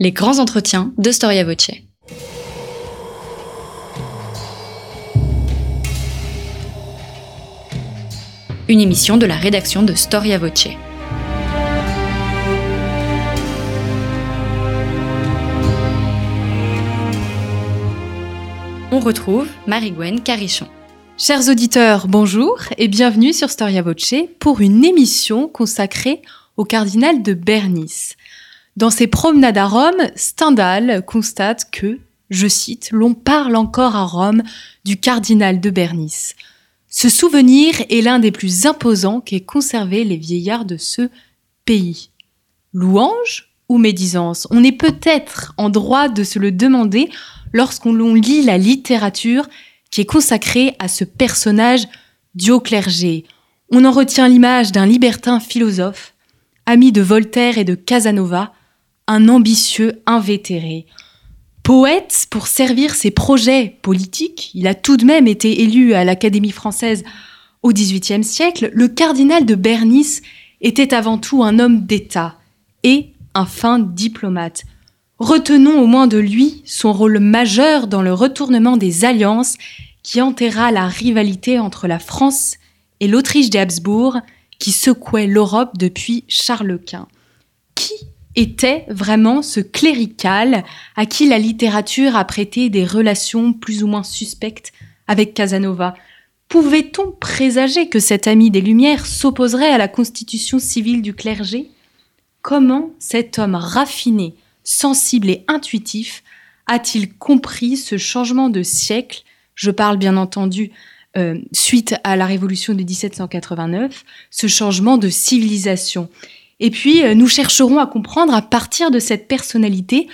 Les grands entretiens de Storia Voce. Une émission de la rédaction de Storia Voce. On retrouve Marie-Gwen Carichon. Chers auditeurs, bonjour et bienvenue sur Storia Voce pour une émission consacrée au cardinal de Bernice. Dans ses promenades à Rome, Stendhal constate que, je cite, l'on parle encore à Rome du cardinal de Bernice. Ce souvenir est l'un des plus imposants qu'aient conservé les vieillards de ce pays. Louange ou médisance? On est peut-être en droit de se le demander lorsqu'on lit la littérature qui est consacrée à ce personnage du haut clergé. On en retient l'image d'un libertin philosophe, ami de Voltaire et de Casanova, un ambitieux invétéré. Poète pour servir ses projets politiques, il a tout de même été élu à l'Académie française au XVIIIe siècle, le cardinal de Bernice était avant tout un homme d'État et un fin diplomate. Retenons au moins de lui son rôle majeur dans le retournement des alliances qui enterra la rivalité entre la France et l'Autriche des Habsbourg qui secouait l'Europe depuis Charles Quint. Qui était vraiment ce clérical à qui la littérature a prêté des relations plus ou moins suspectes avec Casanova. Pouvait-on présager que cet ami des Lumières s'opposerait à la constitution civile du clergé? Comment cet homme raffiné, sensible et intuitif a-t-il compris ce changement de siècle? Je parle bien entendu euh, suite à la révolution de 1789, ce changement de civilisation. Et puis, euh, nous chercherons à comprendre à partir de cette personnalité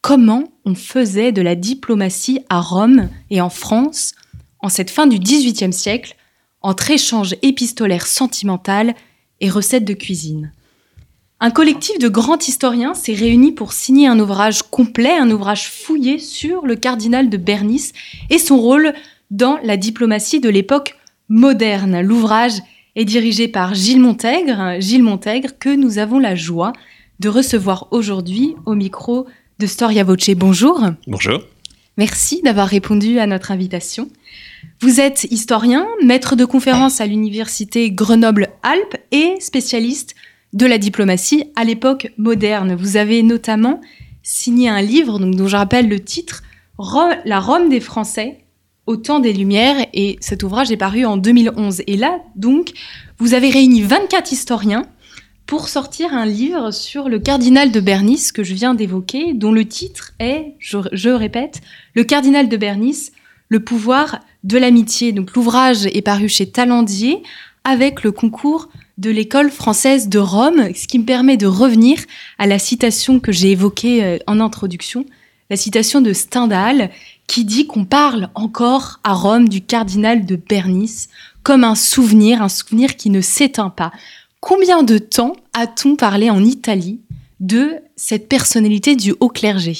comment on faisait de la diplomatie à Rome et en France en cette fin du XVIIIe siècle, entre échanges épistolaires sentimental et recettes de cuisine. Un collectif de grands historiens s'est réuni pour signer un ouvrage complet, un ouvrage fouillé sur le cardinal de Bernice et son rôle dans la diplomatie de l'époque moderne. L'ouvrage est dirigé par Gilles Montègre, Gilles Montègre que nous avons la joie de recevoir aujourd'hui au micro de Storia Voce. Bonjour. Bonjour. Merci d'avoir répondu à notre invitation. Vous êtes historien, maître de conférence à l'université Grenoble-Alpes et spécialiste de la diplomatie à l'époque moderne. Vous avez notamment signé un livre dont je rappelle le titre La Rome des Français, au temps des Lumières et cet ouvrage est paru en 2011. Et là, donc, vous avez réuni 24 historiens pour sortir un livre sur le cardinal de Bernice que je viens d'évoquer, dont le titre est, je, répète, Le cardinal de Bernice, le pouvoir de l'amitié. Donc l'ouvrage est paru chez Talendier avec le concours de l'école française de Rome, ce qui me permet de revenir à la citation que j'ai évoquée euh, en introduction, la citation de Stendhal, qui dit qu'on parle encore à Rome du cardinal de Bernice comme un souvenir, un souvenir qui ne s'éteint pas. Combien de temps a-t-on parlé en Italie de cette personnalité du haut clergé?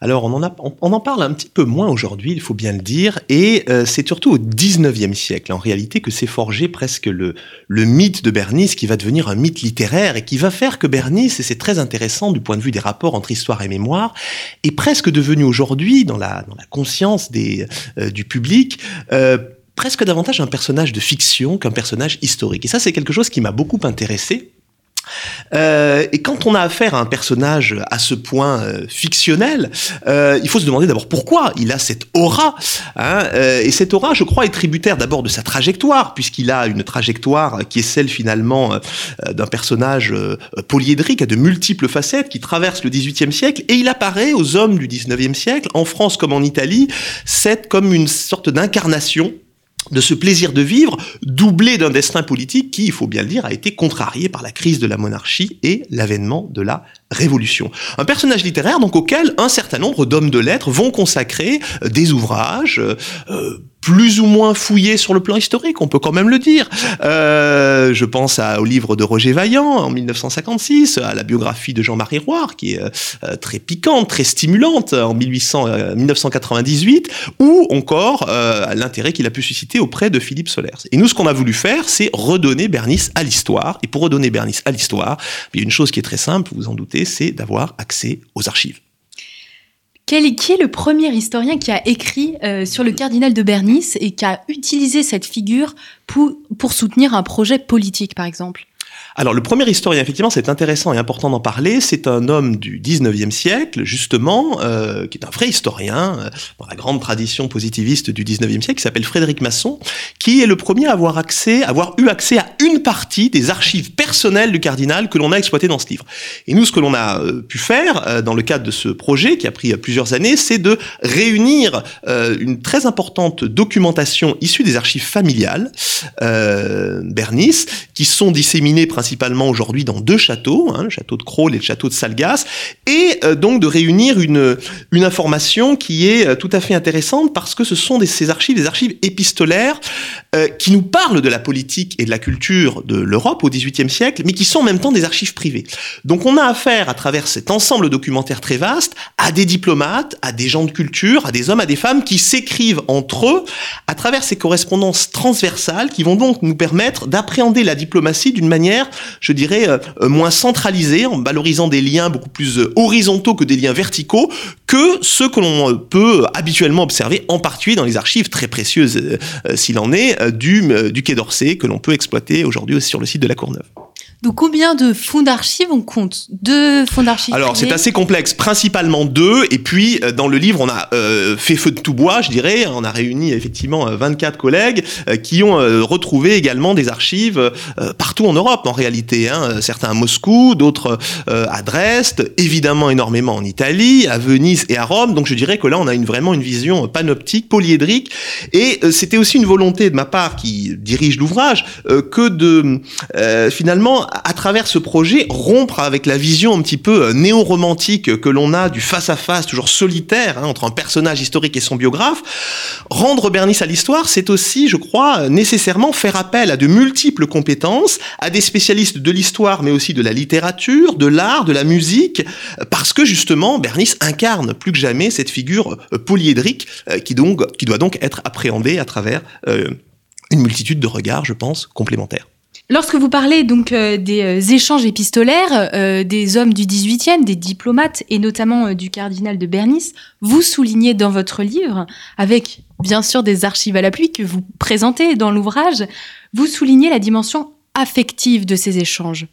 Alors on en, on, en parle un petit peu moins aujourd'hui, il faut bien le dire, et euh, c'est surtout au 19e siècle en réalité que s'est forgé presque le, le mythe de Bernice qui va devenir un mythe littéraire et qui va faire que Bernice, et c'est très intéressant du point de vue des rapports entre histoire et mémoire, est presque devenu aujourd'hui dans la, dans la conscience des, euh, du public euh, presque davantage un personnage de fiction qu'un personnage historique. Et ça c'est quelque chose qui m'a beaucoup intéressé euh, et quand on a affaire à un personnage à ce point euh, fictionnel, euh, il faut se demander d'abord pourquoi il a cette aura. Hein, et cette aura, je crois, est tributaire d'abord de sa trajectoire, puisqu'il a une trajectoire qui est celle finalement d'un personnage polyédrique à de multiples facettes qui traverse le XVIIIe siècle, et il apparaît aux hommes du XIXe siècle, en France comme en Italie, comme une sorte d'incarnation de ce plaisir de vivre, doublé d'un destin politique qui, il faut bien le dire, a été contrarié par la crise de la monarchie et l'avènement de la Révolution. Un personnage littéraire donc auquel un certain nombre d'hommes de lettres vont consacrer euh, des ouvrages, euh, plus ou moins fouillé sur le plan historique, on peut quand même le dire. Euh, je pense à, au livre de Roger Vaillant en 1956, à la biographie de Jean-Marie Roire, qui est euh, très piquante, très stimulante en 1800, 1998, ou encore euh, l'intérêt qu'il a pu susciter auprès de Philippe Solers. Et nous, ce qu'on a voulu faire, c'est redonner Bernice à l'histoire. Et pour redonner Bernice à l'histoire, il y a une chose qui est très simple, vous en doutez, c'est d'avoir accès aux archives. Quel, qui est le premier historien qui a écrit euh, sur le cardinal de Bernice et qui a utilisé cette figure pour soutenir un projet politique, par exemple? Alors le premier historien, effectivement, c'est intéressant et important d'en parler, c'est un homme du 19e siècle, justement, euh, qui est un vrai historien, euh, dans la grande tradition positiviste du 19e siècle, qui s'appelle Frédéric Masson, qui est le premier à avoir accès, avoir eu accès à une partie des archives personnelles du cardinal que l'on a exploité dans ce livre. Et nous, ce que l'on a euh, pu faire euh, dans le cadre de ce projet, qui a pris plusieurs années, c'est de réunir une très importante documentation issue des archives familiales Bernice, qui sont disséminées principalement aujourd'hui dans deux châteaux, hein, le château de Crolles et le château de Salgas, et euh, donc de réunir une, une information qui est euh, tout à fait intéressante parce que ce sont ces archives, des archives épistolaires euh, qui nous parlent de la politique et de la culture de l'Europe au XVIIIe siècle, mais qui sont en même temps des archives privées. Donc on a affaire à travers cet ensemble documentaire très vaste à des diplomates, à des gens de culture, à des hommes, à des femmes qui s'écrivent entre eux à travers ces correspondances transversales qui vont donc nous permettre d'appréhender la diplomatie d'une manière je dirais, euh, euh, moins centralisé, en valorisant des liens beaucoup plus euh, horizontaux que des liens verticaux, que ceux que l'on peut habituellement observer, en particulier dans les archives très précieuses, s'il en est, du, du Quai d'Orsay, que l'on peut exploiter aujourd'hui sur le site de la Courneuve. Donc combien de fonds d'archives on compte Deux fonds d'archives Alors c'est assez complexe, principalement deux. Et puis euh, dans le livre, on a euh, fait feu de tout bois, je dirais. On a réuni effectivement 24 euh, collègues qui ont retrouvé également des archives partout en Europe en réalité. Hein. Certains à Moscou, d'autres à Dresde, évidemment énormément en Italie, à Venise et à Rome. Donc je dirais que là on a une, vraiment une vision panoptique, polyédrique. Et c'était aussi une volonté de ma part qui dirige l'ouvrage que de finalement à travers ce projet, rompre avec la vision un petit peu euh, néo-romantique que l'on a du face-à-face, toujours solitaire, hein, entre un personnage historique et son biographe. Rendre Bernice à l'histoire, c'est aussi, je crois, nécessairement faire appel à de multiples compétences, à des spécialistes de l'histoire, mais aussi de la littérature, de l'art, de la musique, parce que justement, Bernice incarne plus que jamais cette figure euh, polyédrique euh, qui, donc, qui doit donc être appréhendée à travers une multitude de regards, je pense, complémentaires. Lorsque vous parlez donc euh, des euh, échanges épistolaires euh, des hommes du 18e, des diplomates et notamment du cardinal de Bernice, vous soulignez dans votre livre, avec bien sûr des archives à l'appui que vous présentez dans l'ouvrage, vous soulignez la dimension affective de ces échanges.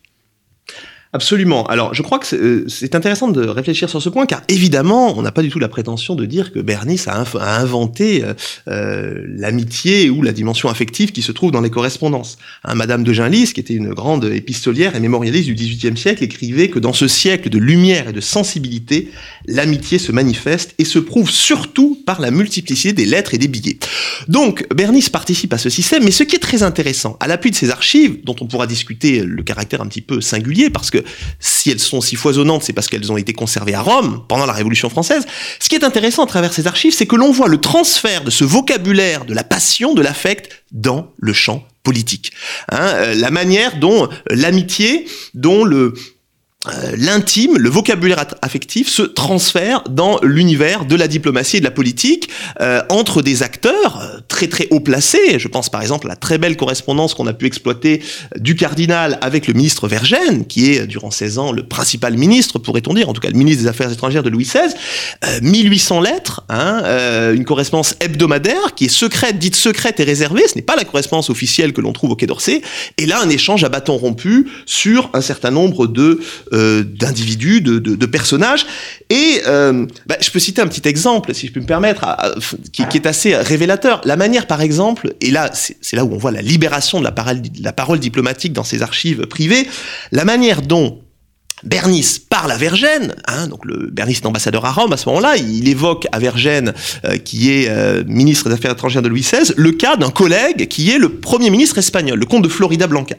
Absolument. Alors, je crois que euh, c'est intéressant de réfléchir sur ce point, car évidemment, on n'a pas du tout la prétention de dire que Bernice a, inventé euh, euh, l'amitié ou la dimension affective qui se trouve dans les correspondances. Hein, Madame de Genlis, qui était une grande épistolière et mémorialiste du XVIIIe siècle, écrivait que dans ce siècle de lumière et de sensibilité, l'amitié se manifeste et se prouve surtout par la multiplicité des lettres et des billets. Donc, Bernice participe à ce système, mais ce qui est très intéressant, à l'appui de ces archives, dont on pourra discuter le caractère un petit peu singulier, parce que si elles sont si foisonnantes, c'est parce qu'elles ont été conservées à Rome pendant la Révolution française. Ce qui est intéressant à travers ces archives, c'est que l'on voit le transfert de ce vocabulaire de la passion, de l'affect, dans le champ politique. Hein, euh, la manière dont l'amitié, dont le, euh, l'intime, le vocabulaire affectif se transfère dans l'univers de la diplomatie et de la politique euh, entre des acteurs euh, très très haut placés. Je pense par exemple à la très belle correspondance qu'on a pu exploiter du cardinal avec le ministre Vergène, qui est durant 16 ans le principal ministre, pourrait-on dire, en tout cas le ministre des Affaires étrangères de Louis XVI. 1800 lettres, hein, une correspondance hebdomadaire qui est secrète, dite secrète et réservée. Ce n'est pas la correspondance officielle que l'on trouve au Quai d'Orsay. Et là, un échange à bâton rompu sur un certain nombre de euh, d'individus, de, personnages. Et euh, bah, je peux citer un petit exemple, si je peux me permettre, qui, est assez révélateur. La manière, par exemple, et là, c'est là où on voit la libération de la parole, la parole diplomatique dans ces archives privées, la manière dont Bernice parle à Vergène, hein, donc le Bernice est ambassadeur à Rome à ce moment-là, il évoque à Vergène, euh, qui est euh, ministre des Affaires étrangères de Louis XVI, le cas d'un collègue qui est le premier ministre espagnol, le comte de Florida Blanca.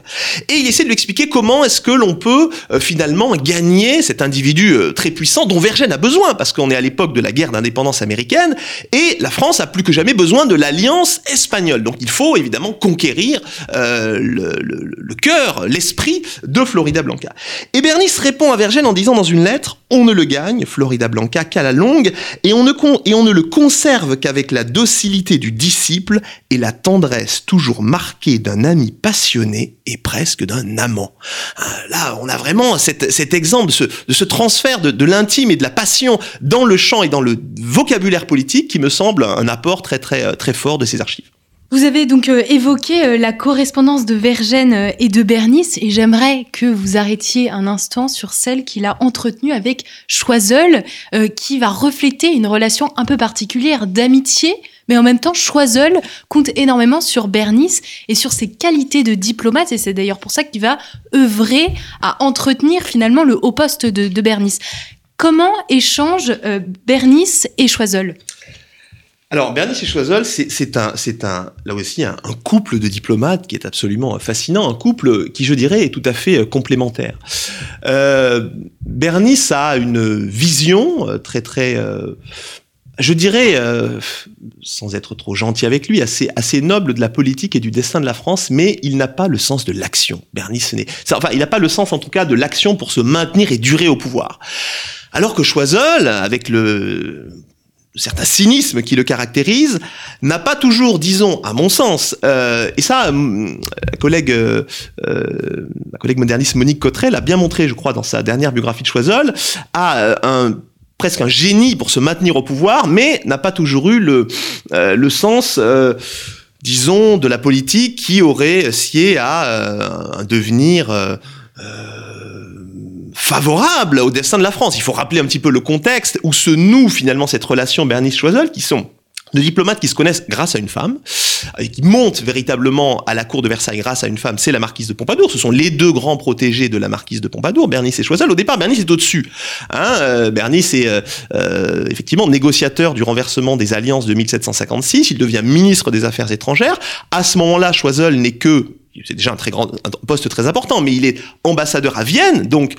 Et il essaie de lui expliquer comment est-ce que l'on peut euh, finalement gagner cet individu très puissant dont Vergène a besoin, parce qu'on est à l'époque de la guerre d'indépendance américaine, et la France a plus que jamais besoin de l'alliance espagnole. Donc il faut évidemment conquérir le, le, le cœur, l'esprit de Florida Blanca. Et Bernice répond à Vergène en disant dans une lettre On ne le gagne, Florida Blanca, qu'à la longue, et on ne, le conserve qu'avec la docilité du disciple et la tendresse toujours marquée d'un ami passionné et presque d'un amant. Euh, là, on a vraiment cet, exemple de ce, transfert de, de l'intime et de la passion dans le champ et dans le vocabulaire politique qui me semble un apport très très très fort de ces archives. Vous avez donc euh, évoqué euh, la correspondance de Vergène euh, et de Bernice et j'aimerais que vous arrêtiez un instant sur celle qu'il a entretenue avec Choiseul qui va refléter une relation un peu particulière d'amitié mais en même temps Choiseul compte énormément sur Bernice et sur ses qualités de diplomate et c'est d'ailleurs pour ça qu'il va œuvrer à entretenir finalement le haut poste de, de Bernice. Comment échangent Bernice et Choiseul? Alors, Bernice et Choiseul, c'est un, un, là aussi, un, couple de diplomates qui est absolument fascinant, un couple qui, je dirais, est tout à fait euh, complémentaire. Euh, Bernice a une vision euh, très, très, je dirais, sans être trop gentil avec lui, assez, assez noble de la politique et du destin de la France, mais il n'a pas le sens de l'action. Bernice n'est, enfin, il n'a pas le sens, en tout cas, de l'action pour se maintenir et durer au pouvoir. Alors que Choiseul, avec le certain cynisme qui le caractérise, n'a pas toujours, disons, à mon sens, euh, et ça, euh, euh, ma collègue moderniste Monique Cottrell l'a bien montré, je crois, dans sa dernière biographie de Choiseul, a presque un génie pour se maintenir au pouvoir, mais n'a pas toujours eu le, le sens disons, de la politique qui aurait scié à un devenir favorable au destin de la France. Il faut rappeler un petit peu le contexte où se noue finalement cette relation Bernice-Choiseul, qui sont de diplomates qui se connaissent grâce à une femme, et qui montent véritablement à la cour de Versailles grâce à une femme, c'est la marquise de Pompadour. Ce sont les deux grands protégés de la marquise de Pompadour, Bernice et Choiseul. Au départ, Bernice est au-dessus. Hein, euh, Bernice est euh, euh, effectivement négociateur du renversement des alliances de 1756. Il devient ministre des Affaires étrangères. À ce moment-là, Choiseul n'est que c'est déjà un très grand poste très important, mais il est ambassadeur à Vienne, donc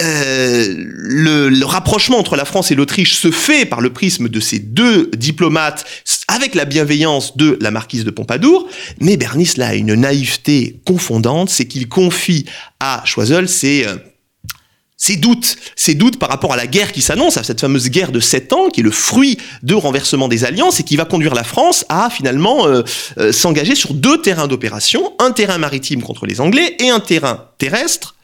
euh, le, le, rapprochement entre la France et l'Autriche se fait par le prisme de ces deux diplomates avec la bienveillance de la marquise de Pompadour, mais Bernice là a une naïveté confondante, c'est qu'il confie à Choiseul ses, ses doutes, ses doutes par rapport à la guerre qui s'annonce, à cette fameuse guerre de sept ans, qui est le fruit de renversement des alliances et qui va conduire la France à finalement euh, euh, s'engager sur deux terrains d'opération, un terrain maritime contre les Anglais et un terrain terrestre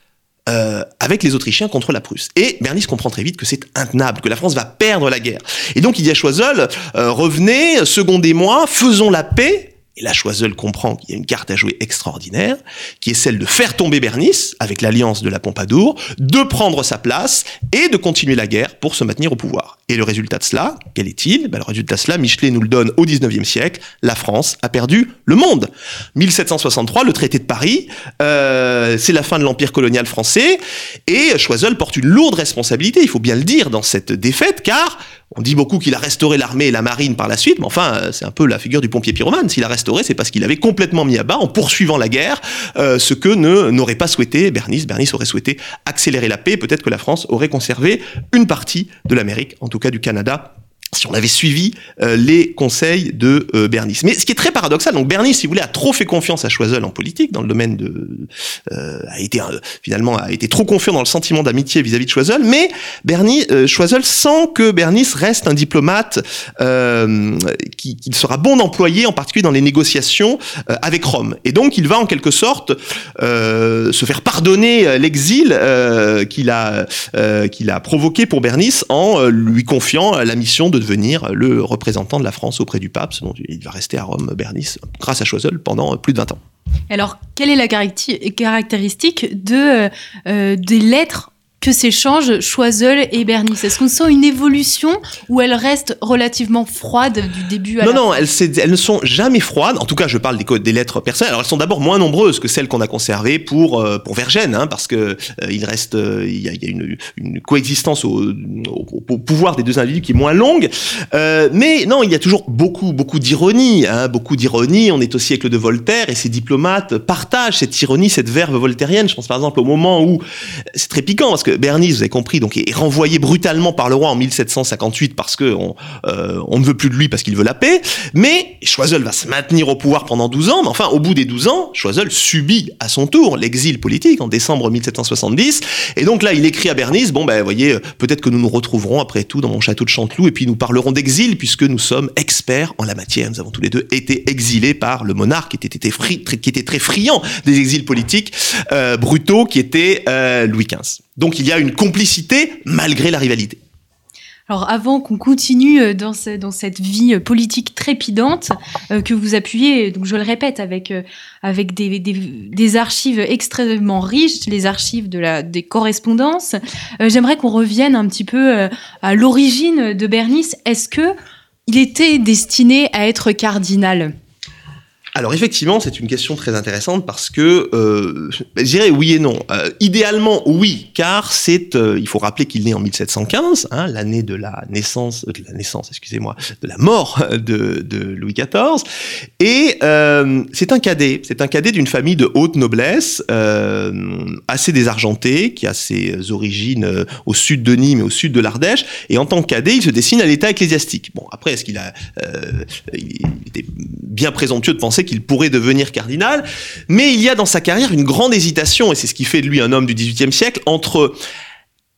euh, avec les Autrichiens contre la Prusse. Et Bernice comprend très vite que c'est intenable, que la France va perdre la guerre. Et donc il dit à Choiseul, euh, revenez, secondez-moi, faisons la paix, et là, Choiseul comprend qu'il y a une carte à jouer extraordinaire, qui est celle de faire tomber Bernice, avec l'alliance de la Pompadour, de prendre sa place et de continuer la guerre pour se maintenir au pouvoir. Et le résultat de cela, quel est-il? Ben, Le résultat de cela, Michelet nous le donne au 19e siècle, la France a perdu le monde. 1763, le traité de Paris, euh, c'est la fin de l'empire colonial français, et Choiseul porte une lourde responsabilité, il faut bien le dire, dans cette défaite, car on dit beaucoup qu'il a restauré l'armée et la marine par la suite, mais enfin, euh, c'est un peu la figure du pompier pyromane. S'il a restauré, c'est parce qu'il avait complètement mis à bas, en poursuivant la guerre, euh, ce que n'aurait pas souhaité Bernice. Bernice aurait souhaité accélérer la paix. Peut-être que la France aurait conservé une partie de l'Amérique, en tout cas du Canada, si on avait suivi euh, les conseils de euh, Bernice. Mais ce qui est très paradoxal, donc Bernice, si vous voulez, a trop fait confiance à Choiseul en politique, dans le domaine de, euh, a été finalement a été trop confiant dans le sentiment d'amitié vis-à-vis de Choiseul, mais Bernice, Choiseul sent que Bernice reste un diplomate qui, qui, sera bon d'employer, en particulier dans les négociations avec Rome. Et donc, il va en quelque sorte se faire pardonner l'exil qu'il a qu'il a provoqué pour Bernice en lui confiant la mission de devenir le représentant de la France auprès du pape, il va rester à Rome, Bernice, grâce à Choiseul pendant plus de 20 ans. Alors, quelle est la caractéristique de, euh, des lettres que s'échangent Choiseul et Bernice Est-ce qu'on sent une évolution ou elle reste relativement froide du début à non, la Non, fin elles, elles ne sont jamais froides. En tout cas, je parle des, des lettres personnelles. Alors, elles sont d'abord moins nombreuses que celles qu'on a conservées pour, euh, pour Vergène, hein, parce que euh, il reste, euh, il y a, il y a une, une, coexistence au, au, au, pouvoir des deux individus qui est moins longue. Euh, mais non, il y a toujours beaucoup, beaucoup d'ironie, hein, beaucoup d'ironie. On est au siècle de Voltaire et ces diplomates partagent cette ironie, cette verve voltairienne. Je pense par exemple au moment où c'est très piquant parce que Bernice, vous avez compris, donc est renvoyé brutalement par le roi en 1758 parce que on, euh, on ne veut plus de lui parce qu'il veut la paix. Mais Choiseul va se maintenir au pouvoir pendant 12 ans. Mais enfin, au bout des 12 ans, Choiseul subit à son tour l'exil politique en décembre 1770. Et donc là, il écrit à Bernice, bon ben, voyez, peut-être que nous nous retrouverons après tout dans mon château de Chanteloup et puis nous parlerons d'exil puisque nous sommes experts en la matière. Nous avons tous les deux été exilés par le monarque qui était, qui était très friand des exils politiques euh, brutaux qui était euh, Louis XV. Donc il y a une complicité malgré la rivalité. Alors avant qu'on continue euh, dans, ce, dans, cette vie politique trépidante euh, que vous appuyez, je le répète, avec, euh, des, archives extrêmement riches, les archives des correspondances, euh, j'aimerais qu'on revienne un petit peu à l'origine de Bernice. Est-ce que il était destiné à être cardinal? Alors effectivement, c'est une question très intéressante parce que euh, je dirais oui et non. Euh, idéalement, oui, car c'est, euh, il faut rappeler qu'il naît en 1715, hein, l'année de la naissance, de la naissance, excusez-moi, de la mort de, Louis XIV, et c'est un cadet, c'est un cadet d'une famille de haute noblesse, assez désargentée, qui a ses origines au sud de Nîmes et au sud de l'Ardèche, et en tant que cadet, il se destine à l'état ecclésiastique. Bon, après, est-ce qu'il a, il était bien présomptueux de penser qu'il pourrait devenir cardinal, mais il y a dans sa carrière une grande hésitation, et c'est ce qui fait de lui un homme du XVIIIe siècle, entre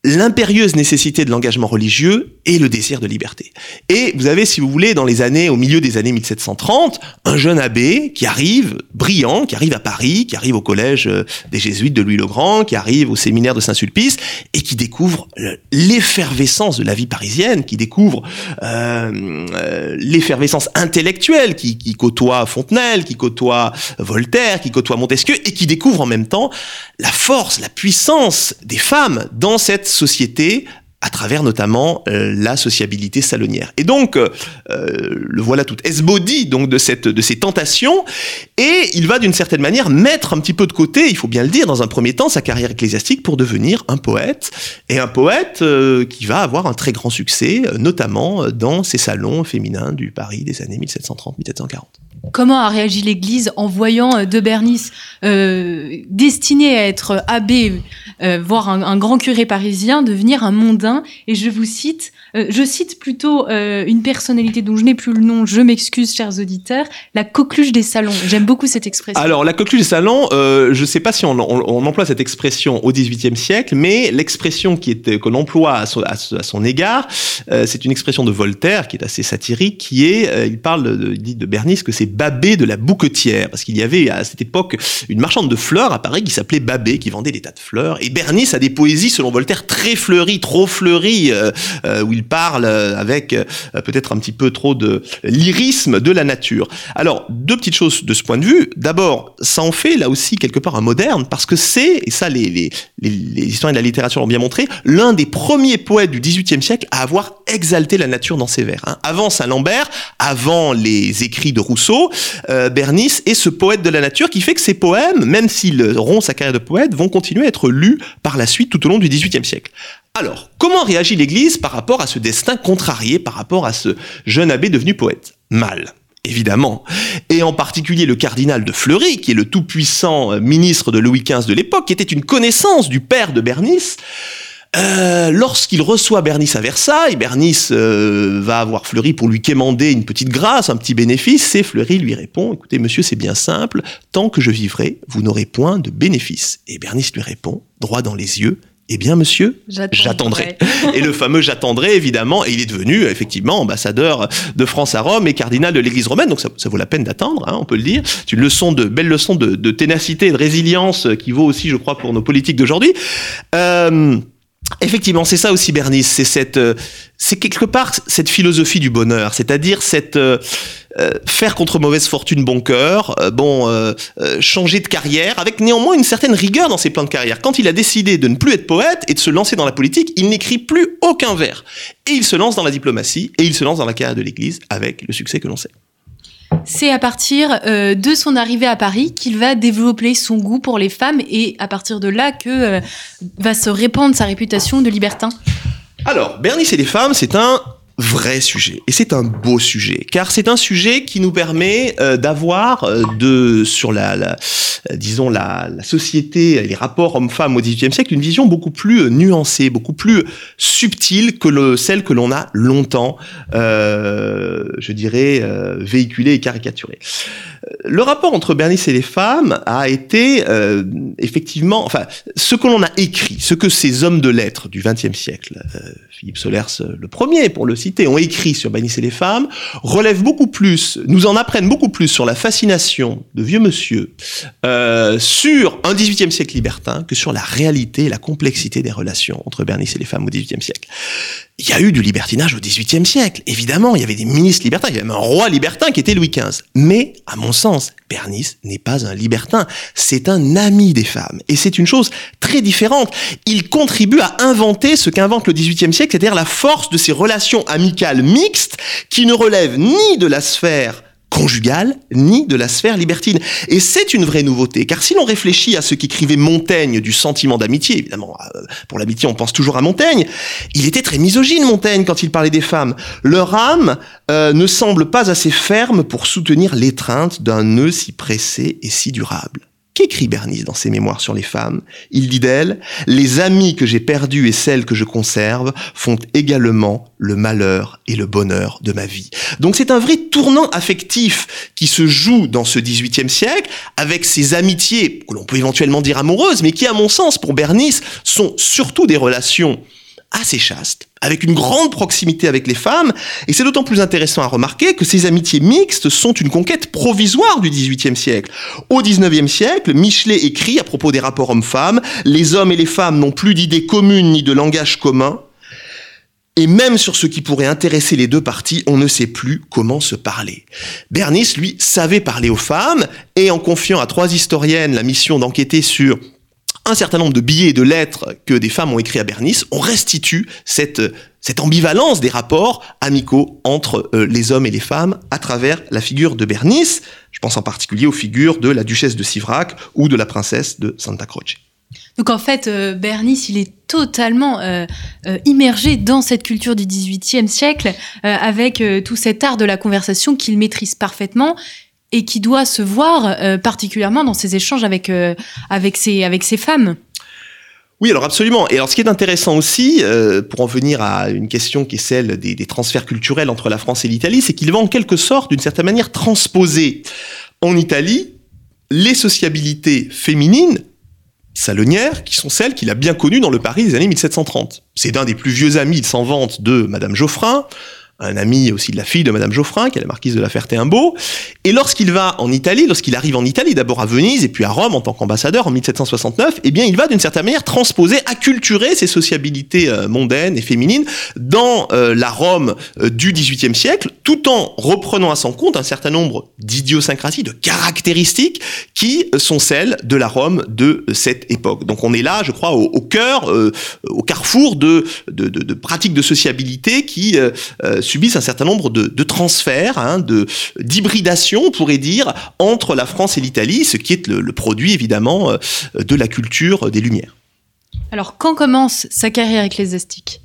l'impérieuse nécessité de l'engagement religieux et le désir de liberté. Et vous avez, si vous voulez, dans les années, au milieu des années 1730, un jeune abbé qui arrive, brillant, qui arrive à Paris, qui arrive au collège des jésuites de Louis le Grand, qui arrive au séminaire de Saint-Sulpice, et qui découvre l'effervescence de la vie parisienne, qui découvre euh, euh, l'effervescence intellectuelle, qui, qui côtoie Fontenelle, qui côtoie Voltaire, qui côtoie Montesquieu, et qui découvre en même temps la force, la puissance des femmes dans cette société à travers notamment euh, la sociabilité salonnière. Et donc, euh, le voilà tout esbody donc de cette de ces tentations, et il va d'une certaine manière mettre un petit peu de côté, il faut bien le dire, dans un premier temps, sa carrière ecclésiastique pour devenir un poète, et un poète euh, qui va avoir un très grand succès, notamment dans ces salons féminins du Paris des années 1730-1740. Comment a réagi l'Église en voyant de Bernice euh, destiné à être abbé, euh, voire un, grand curé parisien, devenir un mondain? Et je vous cite, euh, je cite plutôt euh, une personnalité dont je n'ai plus le nom, je m'excuse, chers auditeurs, la coqueluche des salons. J'aime beaucoup cette expression. Alors, la coqueluche des salons, euh, je ne sais pas si on, emploie cette expression au XVIIIe siècle, mais l'expression qui emploie à son, égard, c'est une expression de Voltaire qui est assez satirique, qui est, il parle, de, dit de Bernice que c'est Babé de la bouquetière, parce qu'il y avait à cette époque une marchande de fleurs à Paris qui s'appelait Babé, qui vendait des tas de fleurs, et Bernice a des poésies, selon Voltaire, très fleuries, trop fleuries, où il parle avec peut-être un petit peu trop de lyrisme de la nature. Alors, deux petites choses de ce point de vue. D'abord, ça en fait là aussi quelque part un moderne, parce que c'est, et ça les, les, les, les historiens de la littérature l'ont bien montré, l'un des premiers poètes du XVIIIe siècle à avoir exalté la nature dans ses vers. Hein. Avant Saint-Lambert, avant les écrits de Rousseau, euh, Bernice est ce poète de la nature qui fait que ses poèmes, même s'il rompt sa carrière de poète, vont continuer à être lus par la suite tout au long du XVIIIe siècle. Alors, comment réagit l'Église par rapport à ce destin contrarié, par rapport à ce jeune abbé devenu poète? Mal évidemment, et en particulier le cardinal de Fleury, qui est le tout-puissant ministre de Louis XV de l'époque, qui était une connaissance du père de Bernice, euh, lorsqu'il reçoit Bernice à Versailles, Bernice euh, va avoir Fleury pour lui quémander une petite grâce, un petit bénéfice, et Fleury lui répond, écoutez monsieur, c'est bien simple, tant que je vivrai, vous n'aurez point de bénéfice. Et Bernice lui répond, droit dans les yeux, eh bien, monsieur, j'attendrai. et le fameux j'attendrai, évidemment, et il est devenu effectivement ambassadeur de France à Rome et cardinal de l'Église romaine. Donc ça, ça vaut la peine d'attendre, hein, on peut le dire. C'est une leçon de belle leçon de, de, ténacité et de résilience qui vaut aussi, je crois, pour nos politiques d'aujourd'hui. Euh, Effectivement, c'est ça aussi Bernice, c'est cette, euh, c'est quelque part cette philosophie du bonheur, c'est-à-dire cette euh, euh, faire contre mauvaise fortune bon cœur, bon changer de carrière, avec néanmoins une certaine rigueur dans ses plans de carrière. Quand il a décidé de ne plus être poète et de se lancer dans la politique, il n'écrit plus aucun vers et il se lance dans la diplomatie et il se lance dans la carrière de l'Église avec le succès que l'on sait. C'est à partir euh, de son arrivée à Paris qu'il va développer son goût pour les femmes et à partir de là que euh, va se répandre sa réputation de libertin. Alors, Bernice et les femmes, c'est un vrai sujet. Et c'est un beau sujet, car c'est un sujet qui nous permet euh, d'avoir euh, de sur la, la euh, disons la, la, société, les rapports hommes-femmes au XVIIIe siècle, une vision beaucoup plus nuancée, beaucoup plus subtile que le, celle que l'on a longtemps, je dirais, véhiculée et caricaturée. Le rapport entre Bernice et les femmes a été effectivement, enfin, ce que l'on a écrit, ce que ces hommes de lettres du XXe siècle, Philippe Solers le premier pour le ont écrit sur Bernice et les femmes relèvent beaucoup plus, nous en apprennent beaucoup plus sur la fascination de vieux monsieur euh, sur un XVIIIe siècle libertin que sur la réalité et la complexité des relations entre Bernice et les femmes au XVIIIe siècle. Il y a eu du libertinage au XVIIIe siècle, évidemment, il y avait des ministres libertins, il y avait un roi libertin qui était Louis XV. Mais, à mon sens, Bernice n'est pas un libertin, c'est un ami des femmes. Et c'est une chose très différente. Il contribue à inventer ce qu'invente le XVIIIe siècle, c'est-à-dire la force de ces relations amicales mixtes qui ne relèvent ni de la sphère conjugale ni de la sphère libertine. Et c'est une vraie nouveauté, car si l'on réfléchit à ce qu'écrivait Montaigne du sentiment d'amitié, évidemment, euh, pour l'amitié on pense toujours à Montaigne, il était très misogyne Montaigne quand il parlait des femmes. Leur âme euh, ne semble pas assez ferme pour soutenir l'étreinte d'un nœud si pressé et si durable. Qu'écrit Bernice dans ses mémoires sur les femmes Il dit d'elle Les amis que j'ai perdus et celles que je conserve font également le malheur et le bonheur de ma vie. Donc c'est un vrai tournant affectif qui se joue dans ce XVIIIe siècle avec ces amitiés que l'on peut éventuellement dire amoureuses, mais qui, à mon sens, pour Bernice, sont surtout des relations assez chaste, avec une grande proximité avec les femmes, et c'est d'autant plus intéressant à remarquer que ces amitiés mixtes sont une conquête provisoire du XVIIIe siècle. Au XIXe siècle, Michelet écrit à propos des rapports hommes-femmes, les hommes et les femmes n'ont plus d'idées communes ni de langage commun, et même sur ce qui pourrait intéresser les deux parties, on ne sait plus comment se parler. Bernice, lui, savait parler aux femmes, et en confiant à trois historiennes la mission d'enquêter sur un certain nombre de billets et de lettres que des femmes ont écrits à Bernice, on restitue cette, ambivalence des rapports amicaux entre euh, les hommes et les femmes à travers la figure de Bernice. Je pense en particulier aux figures de la duchesse de Sivrac ou de la princesse de Santa Croce. Donc en fait, euh, Bernice, il est totalement euh, immergé dans cette culture du XVIIIe siècle, avec tout cet art de la conversation qu'il maîtrise parfaitement et qui doit se voir euh, particulièrement dans ses échanges avec, euh, avec, ses, avec ses femmes. Oui, alors absolument. Et alors, ce qui est intéressant aussi, euh, pour en venir à une question qui est celle des, transferts culturels entre la France et l'Italie, c'est qu'il va en quelque sorte, d'une certaine manière, transposer en Italie les sociabilités féminines salonières, qui sont celles qu'il a bien connues dans le Paris des années 1730. C'est d'un des plus vieux amis, il s'en vante, de Madame Geoffrin, un ami aussi de la fille de Madame Geoffrin, qui est la marquise de la Ferté-Imbeau. Et lorsqu'il va en Italie, lorsqu'il arrive en Italie, d'abord à Venise et puis à Rome en tant qu'ambassadeur en 1769, eh bien, il va d'une certaine manière transposer, acculturer ces sociabilités euh, mondaines et féminines dans euh, la Rome euh, du XVIIIe siècle, tout en reprenant à son compte un certain nombre d'idiosyncrasies, de caractéristiques qui sont celles de la Rome de cette époque. Donc, on est là, je crois, au, cœur, au carrefour de, pratiques de sociabilité qui subissent un certain nombre de, transferts, hein, d'hybridation, on pourrait dire, entre la France et l'Italie, ce qui est le, produit évidemment euh, de la culture des Lumières. Alors, quand commence sa carrière ecclésiastique?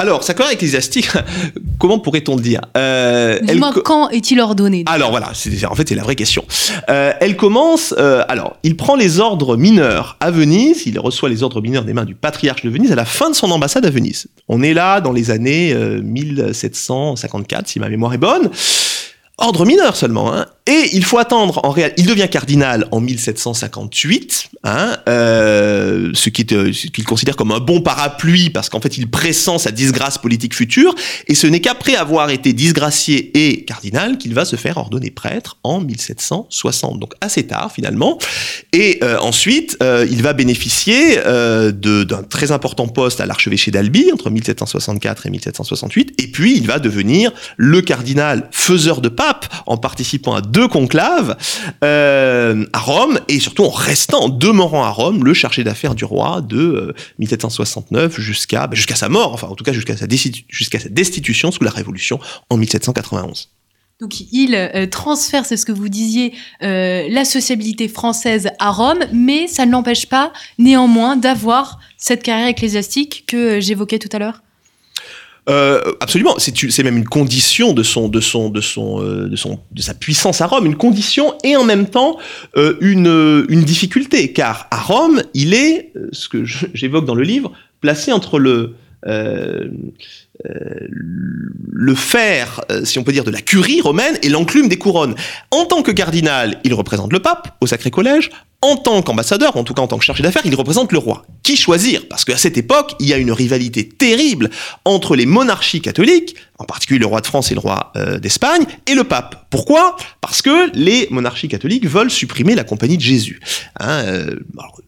Alors, sa carrière ecclésiastique, comment pourrait-on le dire euh, Dis-moi, quand est-il ordonné Alors voilà, en fait c'est la vraie question. Euh, elle commence, euh, alors, il prend les ordres mineurs à Venise, il reçoit les ordres mineurs des mains du patriarche de Venise à la fin de son ambassade à Venise. On est là dans les années 1754, si ma mémoire est bonne. Ordre mineur seulement, hein. Et il faut attendre en réel. Il devient cardinal en 1758, hein, euh, euh, ce qu'il considère comme un bon parapluie parce qu'en fait il pressent sa disgrâce politique future. Et ce n'est qu'après avoir été disgracié et cardinal qu'il va se faire ordonner prêtre en 1760. Donc assez tard finalement. Et euh, ensuite euh, il va bénéficier euh, d'un très important poste à l'archevêché d'Albi entre 1764 et 1768. Et puis il va devenir le cardinal faiseur de en participant à deux conclaves euh, à Rome et surtout en restant, en demeurant à Rome, le chargé d'affaires du roi de euh, 1769 jusqu'à bah, jusqu'à sa mort, enfin en tout cas jusqu'à sa, destitution sous la Révolution en 1791. Donc il euh, transfère, c'est ce que vous disiez, euh, la sociabilité française à Rome, mais ça ne l'empêche pas néanmoins d'avoir cette carrière ecclésiastique que euh, j'évoquais tout à l'heure. Euh, absolument, c'est même une condition euh, de sa puissance à Rome, une condition et en même temps euh, une, une difficulté, car à Rome, il est, ce que j'évoque dans le livre, placé entre le le fer, si on peut dire, de la curie romaine et l'enclume des couronnes. En tant que cardinal, il représente le pape au Sacré Collège. En tant qu'ambassadeur, en tout cas en tant que chargé d'affaires, il représente le roi. Qui choisir? Parce qu'à cette époque, il y a une rivalité terrible entre les monarchies catholiques, en particulier le roi de France et le roi euh, d'Espagne, et le pape. Pourquoi? Parce que les monarchies catholiques veulent supprimer la compagnie de Jésus. Hein, euh,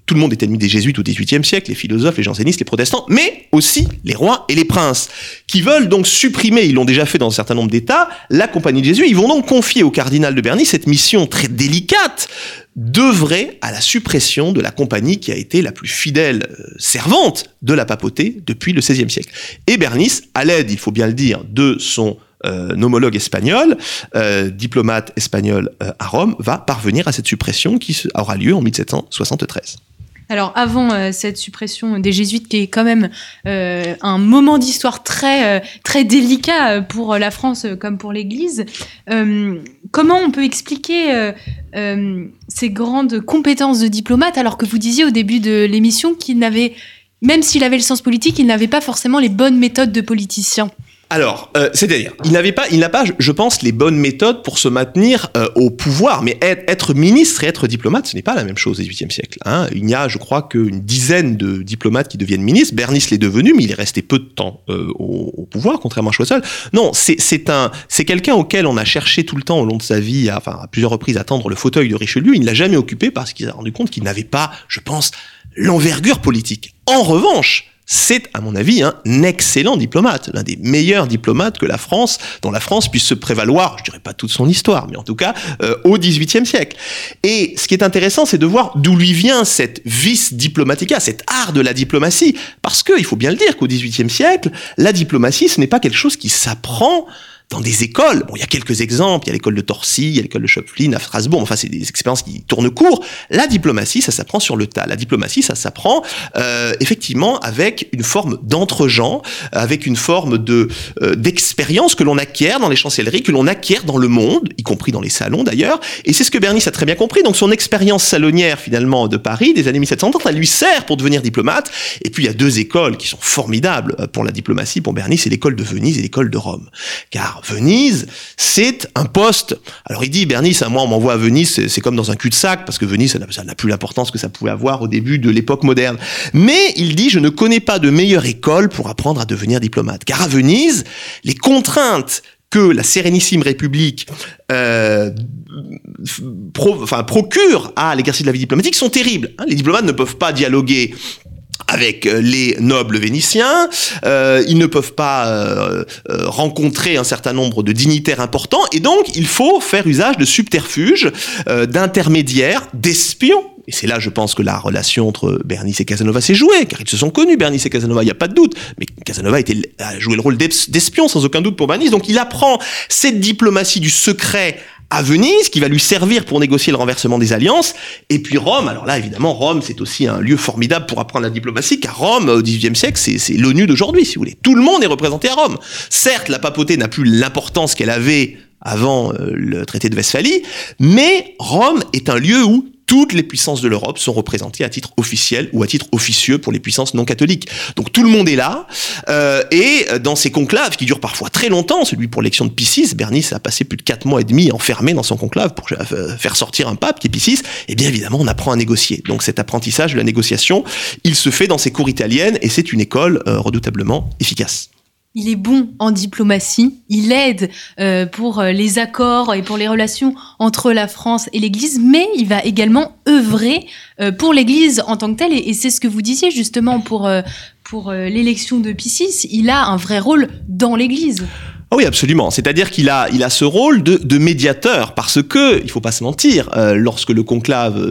tout le monde est ennemi des jésuites au XVIIIe siècle, les philosophes, les jansénistes, les protestants, mais aussi les rois et les princes, qui veulent donc supprimer, ils l'ont déjà fait dans un certain nombre d'États, la compagnie de Jésus. Ils vont donc confier au cardinal de Berny cette mission très délicate d'œuvrer à la suppression de la compagnie qui a été la plus fidèle euh, servante de la papauté depuis le XVIe siècle. Et Bernice, à l'aide, il faut bien le dire, de son euh, homologue espagnol, euh, diplomate espagnol à Rome, va parvenir à cette suppression qui aura lieu en 1773. Alors avant cette suppression des jésuites, qui est quand même un moment d'histoire très très délicat pour la France comme pour l'Église, comment on peut expliquer ces grandes compétences de diplomate alors que vous disiez au début de l'émission qu'il n'avait, même s'il avait le sens politique, il n'avait pas forcément les bonnes méthodes de politicien. Alors, euh, c'est-à-dire, il n'avait pas, il n'a pas, je- pense, les bonnes méthodes pour se maintenir euh, au pouvoir. Mais être, être ministre et être diplomate, ce n'est pas la même chose au XVIIIe siècle. Hein. Il y a, je crois, qu'une dizaine de diplomates qui deviennent ministres. Bernice l'est devenu, mais il est resté peu de temps euh, au, au pouvoir, contrairement à Choiseul. Non, c'est c'est un, c'est quelqu'un auquel on a cherché tout le temps au long de sa vie, à, enfin à plusieurs reprises, à tendre le fauteuil de Richelieu. Il ne l'a jamais occupé parce qu'il s'est rendu compte qu'il n'avait pas, je pense, l'envergure politique. En revanche, c'est, à mon avis, un excellent diplomate, l'un des meilleurs diplomates que la France, dont la France puisse se prévaloir, je dirais pas toute son histoire, mais en tout cas euh, au XVIIIe siècle. Et ce qui est intéressant, c'est de voir d'où lui vient cette vis diplomatica, cet art de la diplomatie, parce que il faut bien le dire qu'au XVIIIe siècle, la diplomatie, ce n'est pas quelque chose qui s'apprend dans des écoles. Bon, il y a quelques exemples. Il y a l'école de Torcy, il y a l'école de Schöpflin à Strasbourg. Enfin, c'est des expériences qui tournent court. La diplomatie, ça s'apprend sur le tas. La diplomatie, ça s'apprend euh, effectivement avec une forme d'entre-gens, avec une forme de euh, d'expérience que l'on acquiert dans les chancelleries, que l'on acquiert dans le monde, y compris dans les salons d'ailleurs. Et c'est ce que Bernice a très bien compris. Donc, son expérience salonnière finalement de Paris des années 1730, elle lui sert pour devenir diplomate. Et puis, il y a deux écoles qui sont formidables euh, pour la diplomatie. Pour Bernice, c'est l'école de Venise et l'école de Rome. Car Venise, c'est un poste. Alors il dit, Bernice, moi on m'envoie à Venise, c'est- comme dans un cul-de-sac, parce que Venise, ça n'a- plus l'importance que ça pouvait avoir au début de l'époque moderne. Mais il dit, je ne connais pas de meilleure école pour apprendre à devenir diplomate. Car à Venise, les contraintes que la Sérénissime République euh, procure à l'exercice de la vie diplomatique sont terribles. hein. Les diplomates ne peuvent pas dialoguer avec euh, les nobles vénitiens, euh, ils ne peuvent pas euh, rencontrer un certain nombre de dignitaires importants, et donc il faut faire usage de subterfuges, d'intermédiaires, d'espions. Et c'est là, je pense, que la relation entre Bernice et Casanova s'est jouée, car ils se sont connus, Bernice et Casanova, il n'y a pas de doute. Mais Casanova a joué le rôle d'es- d'espion, sans aucun doute, pour Bernice. Donc il apprend cette diplomatie du secret à Venise, qui va lui servir pour négocier le renversement des alliances. Et puis Rome, alors là, évidemment, Rome, c'est aussi un lieu formidable pour apprendre la diplomatie, car Rome, au XVIIIe siècle, c'est l'ONU d'aujourd'hui, si vous voulez. Tout le monde est représenté à Rome. Certes, la papauté n'a plus l'importance qu'elle avait avant euh, le traité de Westphalie, mais Rome est un lieu où toutes les puissances de l'Europe sont représentées à titre officiel ou à titre officieux pour les puissances non catholiques. Donc tout le monde est là, euh, et dans ces conclaves qui durent parfois très longtemps, celui pour l'élection de Pie VI, Bernice a passé plus de quatre mois et demi enfermé dans son conclave pour euh, faire sortir un pape qui est Pie VI, et eh bien évidemment on apprend à négocier. Donc cet apprentissage de la négociation, il se fait dans ces cours italiennes, et c'est une école euh, redoutablement efficace. Il est bon en diplomatie, il aide euh, pour euh, les accords et pour les relations entre la France et l'Église, mais il va également œuvrer euh, pour l'Église en tant que telle. Et, c'est ce que vous disiez justement pour, pour l'élection de Piscis. Il a un vrai rôle dans l'Église. Ah oui, absolument. C'est-à-dire qu'il a, il a ce rôle de, de médiateur parce que, il faut pas se mentir, lorsque le conclave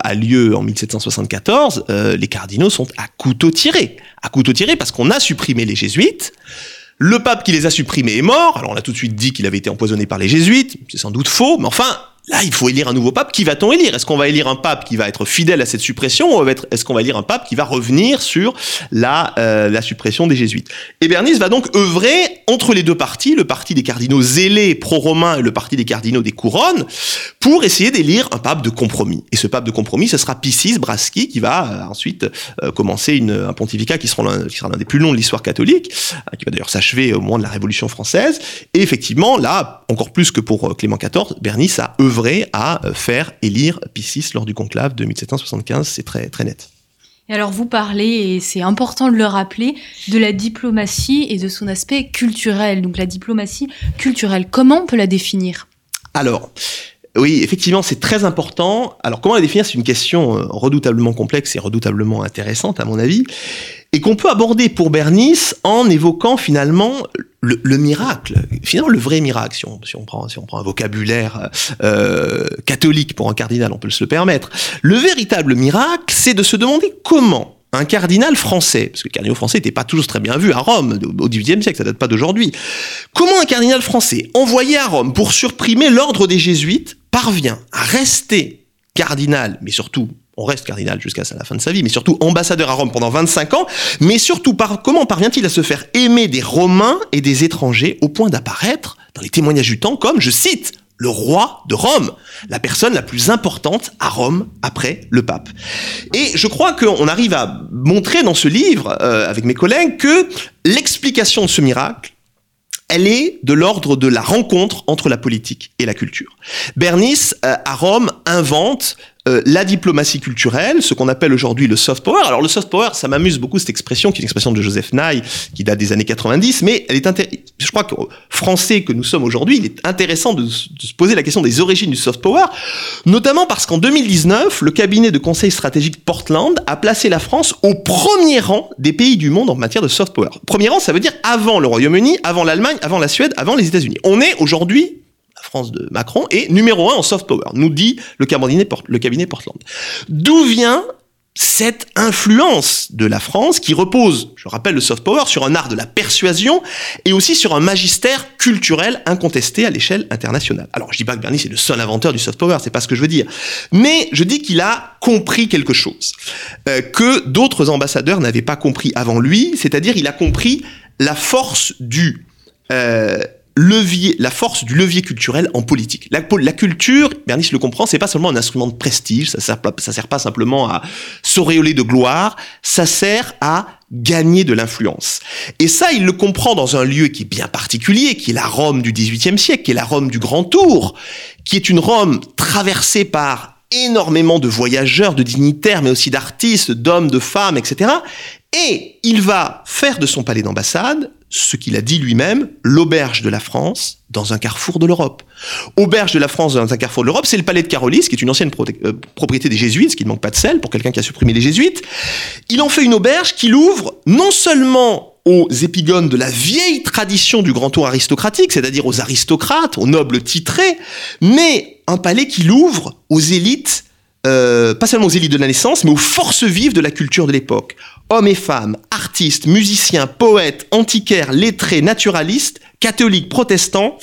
a lieu en 1774, les cardinaux sont à couteau tiré. À couteau tiré parce qu'on a supprimé les jésuites. Le pape qui les a supprimés est mort. Alors on a tout de suite dit qu'il avait été empoisonné par les jésuites. C'est sans doute faux, mais enfin, Là, il faut élire un nouveau pape. Qui va-t-on élire? Est-ce qu'on va élire un pape qui va être fidèle à cette suppression ou est-ce qu'on va élire un pape qui va revenir sur la, euh, la suppression des jésuites? Et Bernice va donc œuvrer entre les deux partis, le parti des cardinaux zélés pro-romains et le parti des cardinaux des couronnes, pour essayer d'élire un pape de compromis. Et ce pape de compromis, ce sera Piscis Braschi, qui va euh, ensuite euh, commencer une, un pontificat qui sera l'un des plus longs de l'histoire catholique, qui va d'ailleurs s'achever au moment de la Révolution française. Et effectivement, là, encore plus que pour Clément XIV, Bernice a œuvré à euh, faire élire Piscis lors du conclave de 1775, c'est très, très net. Et alors vous parlez, et c'est important de le rappeler, de la diplomatie et de son aspect culturel. Donc la diplomatie culturelle, comment on peut la définir? Alors, oui, effectivement, c'est très important. Alors, comment la définir? C'est une question euh, redoutablement complexe et redoutablement intéressante, à mon avis, et qu'on peut aborder pour Bernice en évoquant finalement le, miracle, finalement le vrai miracle, si on, prend, un vocabulaire euh, catholique pour un cardinal, on peut se le permettre. Le véritable miracle, c'est de se demander comment un cardinal français, parce que le cardinal français n'était pas toujours très bien vu à Rome au XVIIIe siècle, ça date pas d'aujourd'hui. Comment un cardinal français, envoyé à Rome pour supprimer l'ordre des jésuites, parvient à rester cardinal, mais surtout on reste cardinal jusqu'à la fin de sa vie, mais surtout ambassadeur à Rome pendant 25 ans, mais surtout comment parvient-il à se faire aimer des Romains et des étrangers au point d'apparaître dans les témoignages du temps comme, je cite, le roi de Rome, la personne la plus importante à Rome après le pape. Et je crois qu'on arrive à montrer dans ce livre, euh, avec mes collègues, que l'explication de ce miracle, elle est de l'ordre de la rencontre entre la politique et la culture. Bernice, euh, à Rome, invente euh, la diplomatie culturelle, ce qu'on appelle aujourd'hui le soft power. Alors le soft power, ça m'amuse beaucoup cette expression, qui est une expression de Joseph Nye, qui date des années 90, mais elle est je crois que français que nous sommes aujourd'hui, il est intéressant de, se poser la question des origines du soft power, notamment parce qu'en 2019, le cabinet de conseil stratégique Portland a placé la France au premier rang des pays du monde en matière de soft power. Premier rang, ça veut dire avant le Royaume-Uni, avant l'Allemagne, avant la Suède, avant les États-Unis. On est aujourd'hui France de Macron, est numéro un en soft power, nous dit le cabinet, Portland. D'où vient cette influence de la France qui repose, je rappelle le soft power, sur un art de la persuasion et aussi sur un magistère culturel incontesté à l'échelle internationale. Alors je dis pas que Bernie c'est le seul inventeur du soft power, c'est pas ce que je veux dire, mais je dis qu'il a compris quelque chose euh, que d'autres ambassadeurs n'avaient pas compris avant lui, c'est-à-dire il a compris la force du euh, levier, la force du levier culturel en politique. La, culture, Bernice le comprend, c'est pas seulement un instrument de prestige, ça sert, ça sert pas simplement à s'auréoler de gloire, ça sert à gagner de l'influence. Et ça, il le comprend dans un lieu qui est bien particulier, qui est la Rome du XVIIIe siècle, qui est la Rome du Grand Tour, qui est une Rome traversée par énormément de voyageurs, de dignitaires, mais aussi d'artistes, d'hommes, de femmes, etc. Et il va faire de son palais d'ambassade ce qu'il a dit lui-même, l'auberge de la France dans un carrefour de l'Europe. Auberge de la France dans un carrefour de l'Europe, c'est le palais de Carolis, qui est une ancienne euh, propriété des Jésuites, ce qui ne manque pas de sel pour quelqu'un qui a supprimé les Jésuites. Il en fait une auberge qui l'ouvre non seulement aux épigones de la vieille tradition du grand tour aristocratique, c'est-à-dire aux aristocrates, aux nobles titrés, mais un palais qui l'ouvre aux élites euh, pas seulement aux élites de la naissance, mais aux forces vives de la culture de l'époque. Hommes et femmes, artistes, musiciens, poètes, antiquaires, lettrés, naturalistes, catholiques, protestants,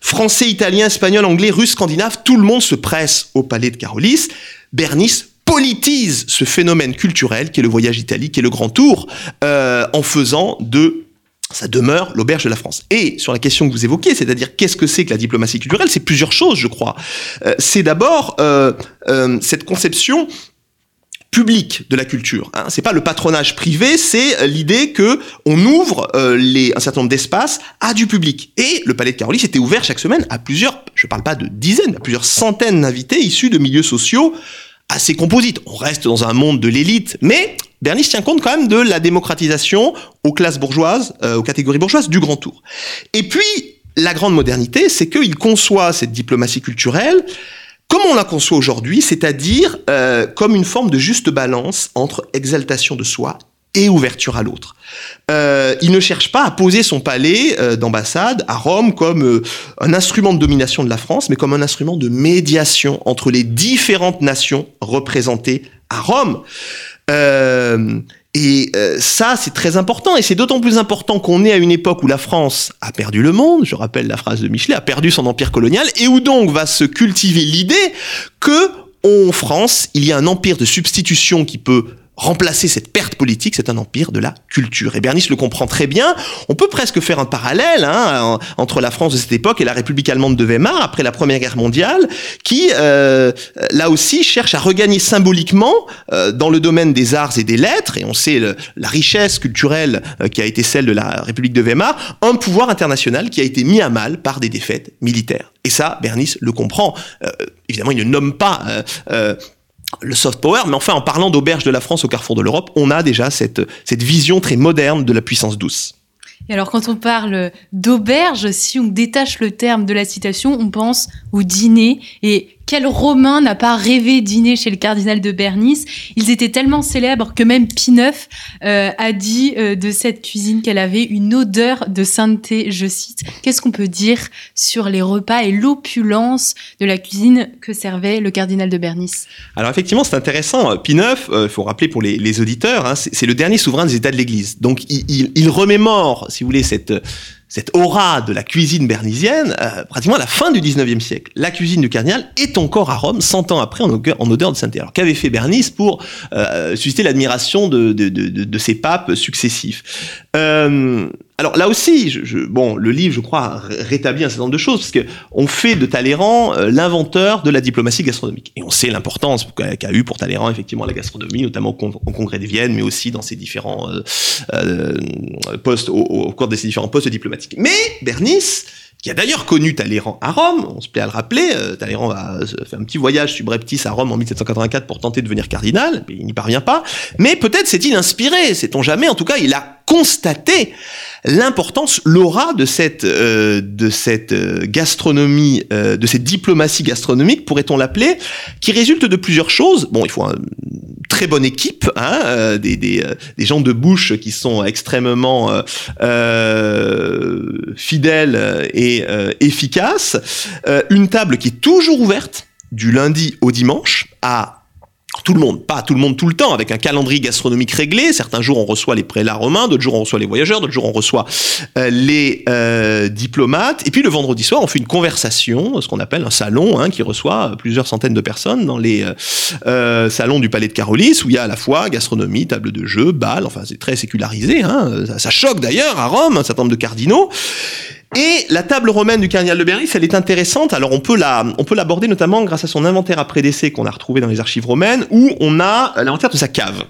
français, italiens, espagnols, anglais, russes, scandinaves, tout le monde se presse au palais de Carolis. Bernice politise ce phénomène culturel qui est le voyage italique et le grand tour euh, en faisant de ça demeure l'auberge de la France. Et sur la question que vous évoquez, c'est-à-dire qu'est-ce que c'est que la diplomatie culturelle, c'est plusieurs choses, je crois. Euh, c'est d'abord euh, euh, cette conception publique de la culture. Hein. C'est pas le patronage privé, c'est l'idée que on ouvre les, un certain nombre d'espaces à du public. Et le Palais de Carolis était ouvert chaque semaine à plusieurs, je parle pas de dizaines, à plusieurs centaines d'invités issus de milieux sociaux assez composites. On reste dans un monde de l'élite, mais Bernice tient compte quand même de la démocratisation aux classes bourgeoises, euh, aux catégories bourgeoises du grand tour. Et puis, la grande modernité, c'est qu'il conçoit cette diplomatie culturelle comme on la conçoit aujourd'hui, c'est-à-dire euh, comme une forme de juste balance entre exaltation de soi et ouverture à l'autre. Euh, il ne cherche pas à poser son palais d'ambassade à Rome comme un instrument de domination de la France, mais comme un instrument de médiation entre les différentes nations représentées à Rome. Et euh, ça, c'est très important. Et c'est d'autant plus important qu'on est à une époque où la France a perdu le monde, je rappelle la phrase de Michelet, a perdu son empire colonial, et où donc va se cultiver l'idée que en France, il y a un empire de substitution qui peut remplacer cette perte politique, c'est un empire de la culture. Et Bernice le comprend très bien. On peut presque faire un parallèle hein, entre la France de cette époque et la République allemande de Weimar après la Première Guerre mondiale, qui euh, là aussi cherche à regagner symboliquement euh, dans le domaine des arts et des lettres, et on sait la richesse culturelle euh, qui a été celle de la République de Weimar, un pouvoir international qui a été mis à mal par des défaites militaires. Et ça, Bernice le comprend. évidemment, il ne nomme pas le soft power, mais enfin en parlant d'auberge de la France au carrefour de l'Europe, on a déjà cette, vision très moderne de la puissance douce. Et alors quand on parle d'auberge, si on détache le terme de la citation, on pense au dîner et quel Romain n'a pas rêvé dîner chez le cardinal de Bernice Ils étaient tellement célèbres que même Pie euh, a dit euh, de cette cuisine qu'elle avait une odeur de sainteté, je cite. Qu'est-ce qu'on peut dire sur les repas et l'opulence de la cuisine que servait le cardinal de Bernice? Alors effectivement, c'est intéressant. Pie IX, il faut rappeler pour les, auditeurs, hein, c'est le dernier souverain des États de l'Église. Donc il remémore, si vous voulez, cette cette aura de la cuisine bernisienne euh, pratiquement à la fin du 19e siècle. La cuisine du cardinal est encore à Rome 100 ans après en, odeur de sainteté. Alors qu'avait fait Bernice pour euh, susciter l'admiration de, ses papes successifs? Euh, alors là aussi, je, bon, le livre, je crois, rétablit un certain nombre de choses, parce que on fait de Talleyrand euh, l'inventeur de la diplomatie gastronomique. Et on sait l'importance qu'a eu pour Talleyrand, effectivement, la gastronomie, notamment au, Congrès de Vienne, mais aussi dans ses différents euh, euh postes, au, cours de ses différents postes diplomatiques. Mais Bernice, qui a d'ailleurs connu Talleyrand à Rome, on se plaît à le rappeler, Talleyrand va faire un petit voyage subreptice à Rome en 1784 pour tenter de devenir cardinal, mais il n'y parvient pas. Mais peut-être s'est-il inspiré, sait-on jamais, en tout cas il a constaté l'importance, l'aura de cette, euh, de cette euh, gastronomie, euh, de cette diplomatie gastronomique, pourrait-on l'appeler, qui résulte de plusieurs choses. Bon, il faut une très bonne équipe, hein, des, des, des, gens de bouche qui sont extrêmement fidèles et efficaces, une table qui est toujours ouverte du lundi au dimanche à tout le monde, pas tout le monde tout le temps, avec un calendrier gastronomique réglé. Certains jours on reçoit les prélats romains, d'autres jours on reçoit les voyageurs, d'autres jours on reçoit euh, les euh, diplomates. Et puis le vendredi soir, on fait une conversation, ce qu'on appelle un salon, hein, qui reçoit plusieurs centaines de personnes dans les euh, salons du Palais de Carolis, où il y a à la fois gastronomie, table de jeu, bal. Enfin, c'est très sécularisé. Hein. Ça, choque d'ailleurs à Rome un certain nombre de cardinaux. Et la table romaine du cardinal de Bernis, elle est intéressante. Alors on peut la, on peut l'aborder notamment grâce à son inventaire après décès qu'on a retrouvé dans les archives romaines, où on a l'inventaire de sa cave.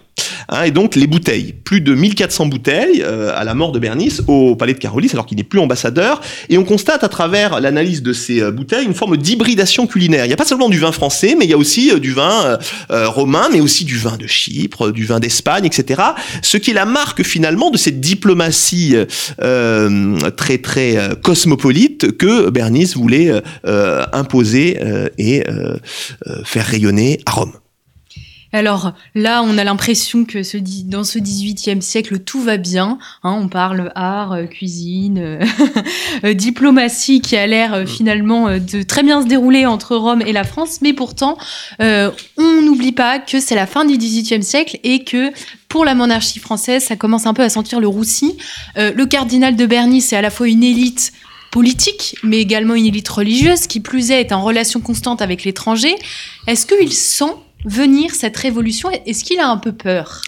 Hein, et donc les bouteilles, plus de 1400 bouteilles euh, à la mort de Bernice au palais de Carolis, alors qu'il n'est plus ambassadeur. Et on constate à travers l'analyse de ces euh, bouteilles une forme d'hybridation culinaire. Il n'y a pas seulement du vin français, mais il y a aussi euh, du vin romain, mais aussi du vin de Chypre, du vin d'Espagne, etc. Ce qui est la marque finalement de cette diplomatie très très cosmopolite que Bernice voulait imposer et faire rayonner à Rome. Alors là, on a l'impression que ce, dans ce 18e siècle, tout va bien. Hein, on parle art, euh, cuisine, euh, euh, diplomatie qui a l'air finalement de très bien se dérouler entre Rome et la France. Mais pourtant, on n'oublie pas que c'est la fin du 18e siècle et que pour la monarchie française, ça commence un peu à sentir le roussi. le cardinal de Berny, c'est à la fois une élite politique, mais également une élite religieuse, qui plus est, est en relation constante avec l'étranger. Est-ce qu'il sent venir cette révolution Est-ce qu'il a un peu peur?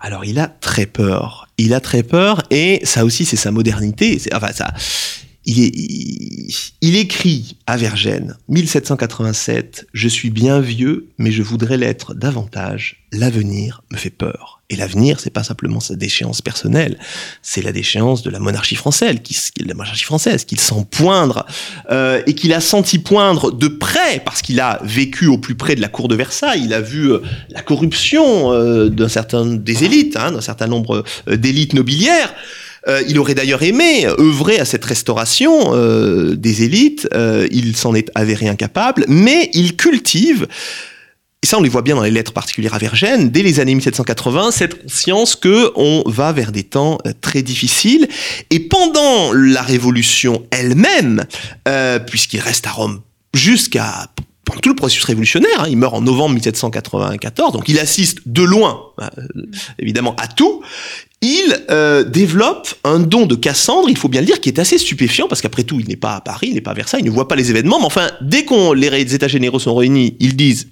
Alors il a très peur. Il a très peur et ça aussi c'est sa modernité. Enfin ça, il, écrit à Vergène, 1787, Je suis bien vieux, mais je voudrais l'être davantage. L'avenir me fait peur. Et l'avenir, c'est pas simplement sa déchéance personnelle, c'est la déchéance de la monarchie française, la monarchie française, qu'il sent poindre euh, et qu'il a senti poindre de près parce qu'il a vécu au plus près de la cour de Versailles. Il a vu euh, la corruption euh, d'un certain des élites, hein, d'un certain nombre d'élites nobiliaires. Euh, il aurait d'ailleurs aimé œuvrer à cette restauration euh, des élites. Euh, il s'en est avéré incapable, mais il cultive et ça, on les voit bien dans les lettres particulières à Vergène, dès les années 1780, cette conscience que on va vers des temps très difficiles. Et pendant la Révolution elle-même, puisqu'il reste à Rome jusqu'à pendant tout le processus révolutionnaire, hein, il meurt en novembre 1794, donc il assiste de loin, évidemment, à tout. Il euh, développe un don de Cassandre, il faut bien le dire, qui est assez stupéfiant, parce qu'après tout, il n'est pas à Paris, il n'est pas à Versailles, il ne voit pas les événements, mais enfin, dès qu'on les États généraux sont réunis, ils disent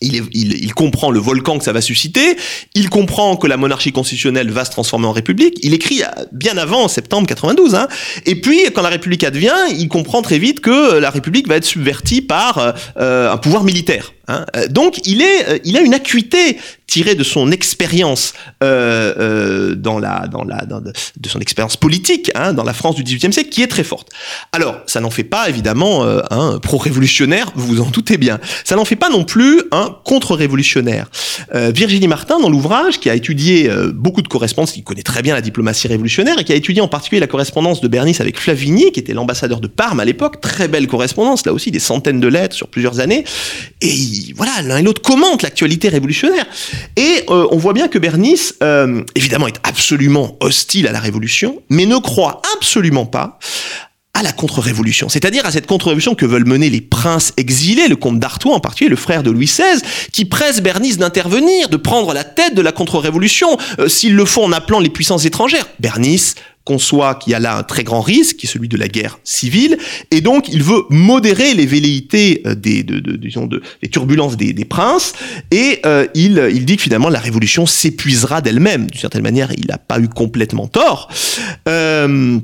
il, il, comprend le volcan que ça va susciter, il comprend que la monarchie constitutionnelle va se transformer en république, il écrit bien avant, en septembre 92, hein, et puis quand la république advient, il comprend très vite que la république va être subvertie par euh, un pouvoir militaire. Hein. Donc il, est, il a une acuité tiré de son expérience euh, euh, dans la, dans la, dans de, son expérience politique hein, dans la France du XVIIIe siècle, qui est très forte. Alors, ça n'en fait pas évidemment euh, un pro-révolutionnaire, vous vous en doutez bien. Ça n'en fait pas non plus un contre-révolutionnaire. Euh, Virginie Martin, dans l'ouvrage, qui a étudié euh, beaucoup de correspondances, qui connaît très bien la diplomatie révolutionnaire et qui a étudié en particulier la correspondance de Bernice avec Flavigny, qui était l'ambassadeur de Parme à l'époque, très belle correspondance, là aussi des centaines de lettres sur plusieurs années. Et voilà, l'un et l'autre commentent l'actualité révolutionnaire. Et euh, on voit bien que Bernice, euh, évidemment, est absolument hostile à la Révolution, mais ne croit absolument pas à la contre-révolution, c'est-à-dire à cette contre-révolution que veulent mener les princes exilés, le comte d'Artois en particulier, le frère de Louis XVI, qui presse Bernice d'intervenir, de prendre la tête de la contre-révolution, euh, s'ils le font en appelant les puissances étrangères. Bernice conçoit qu'il y a là un très grand risque, qui est celui de la guerre civile, et donc il veut modérer les velléités euh, des, de, de, disons de, turbulences des, des princes, et euh, il, il dit que finalement la révolution s'épuisera d'elle-même. D'une certaine manière, il n'a pas eu complètement tort. Euh,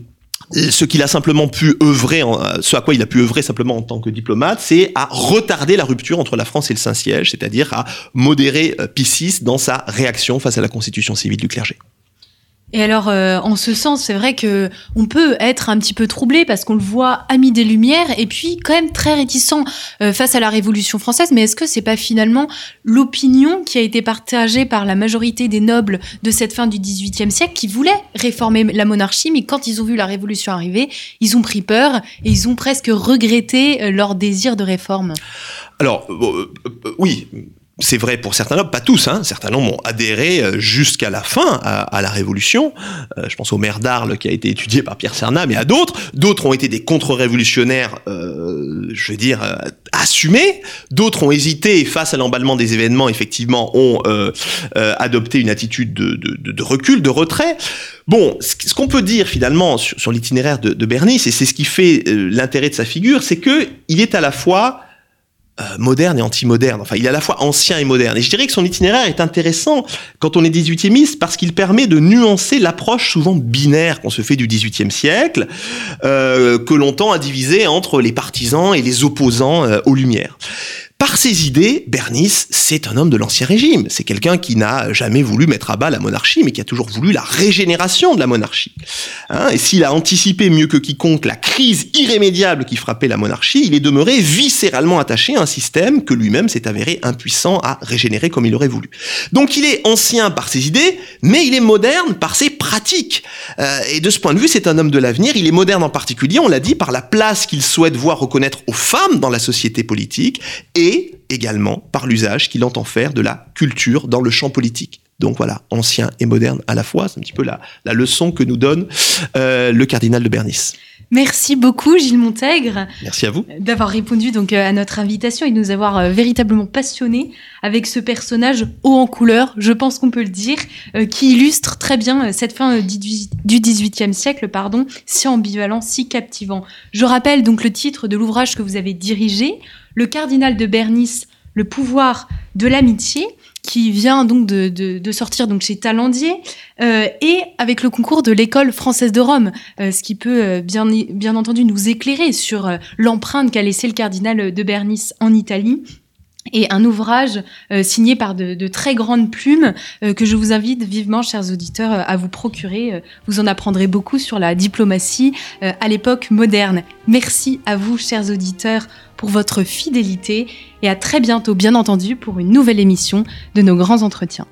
ce qu'il a simplement pu œuvrer, ce à quoi il a pu œuvrer simplement en tant que diplomate, c'est à retarder la rupture entre la France et le Saint-Siège, c'est-à-dire à modérer euh, Piscis dans sa réaction face à la constitution civile du clergé. Et alors, euh, en ce sens, c'est vrai que on peut être un petit peu troublé parce qu'on le voit ami des Lumières et puis quand même très réticent euh, face à la Révolution française. Mais est-ce que c'est pas finalement l'opinion qui a été partagée par la majorité des nobles de cette fin du XVIIIe siècle qui voulaient réformer la monarchie, mais quand ils ont vu la Révolution arriver, ils ont pris peur et ils ont presque regretté euh, leur désir de réforme Alors, oui, c'est vrai pour certains nobles, pas tous, hein. certains nobles ont adhéré euh, jusqu'à la fin à, la Révolution. Euh, je pense au maire d'Arles qui a été étudié par Pierre Cernat, mais à d'autres. D'autres ont été des contre-révolutionnaires, euh, je veux dire, euh, assumés. D'autres ont hésité et face à l'emballement des événements, effectivement, ont adopté une attitude de, de, de, recul, de retrait. Bon, ce qu'on peut dire finalement sur, sur l'itinéraire de, Bernice, et c'est ce qui fait l'intérêt de sa figure, c'est que il est à la fois euh, moderne et anti-moderne. Enfin, il est à la fois ancien et moderne. Et je dirais que son itinéraire est intéressant quand on est 18e parce qu'il permet de nuancer l'approche souvent binaire qu'on se fait du 18e siècle, euh, que l'on tend à diviser entre les partisans et les opposants euh, aux Lumières. Par ses idées, Bernice, c'est un homme de l'ancien régime. C'est quelqu'un qui n'a jamais voulu mettre à bas la monarchie, mais qui a toujours voulu la régénération de la monarchie. Hein, et s'il a anticipé mieux que quiconque la crise irrémédiable qui frappait la monarchie, il est demeuré viscéralement attaché à un système que lui-même s'est avéré impuissant à régénérer comme il aurait voulu. Donc il est ancien par ses idées, mais il est moderne par ses pratiques. Euh, et de ce point de vue, c'est un homme de l'avenir. Il est moderne en particulier, on l'a dit, par la place qu'il souhaite voir reconnaître aux femmes dans la société politique et et également par l'usage qu'il entend faire de la culture dans le champ politique. Donc voilà, ancien et moderne à la fois, c'est un petit peu la, la leçon que nous donne euh, le cardinal de Bernice. Merci beaucoup Gilles Montègre. Merci à vous. D'avoir répondu donc euh, à notre invitation et de nous avoir euh, véritablement passionnés avec ce personnage haut en couleur, je pense qu'on peut le dire, qui illustre très bien cette fin du XVIIIe siècle, pardon, si ambivalent, si captivant. Je rappelle donc le titre de l'ouvrage que vous avez dirigé, le cardinal de Bernice, le pouvoir de l'amitié. qui vient donc de, sortir donc chez Talendier et avec le concours de l'école française de Rome, ce qui peut bien, bien entendu nous éclairer sur l'empreinte qu'a laissé le cardinal de Bernice en Italie et un ouvrage euh, signé par de, très grandes plumes euh, que je vous invite vivement, chers auditeurs, euh, à vous procurer. vous en apprendrez beaucoup sur la diplomatie à l'époque moderne. Merci à vous, chers auditeurs, pour votre fidélité et à très bientôt, bien entendu, pour une nouvelle émission de nos grands entretiens.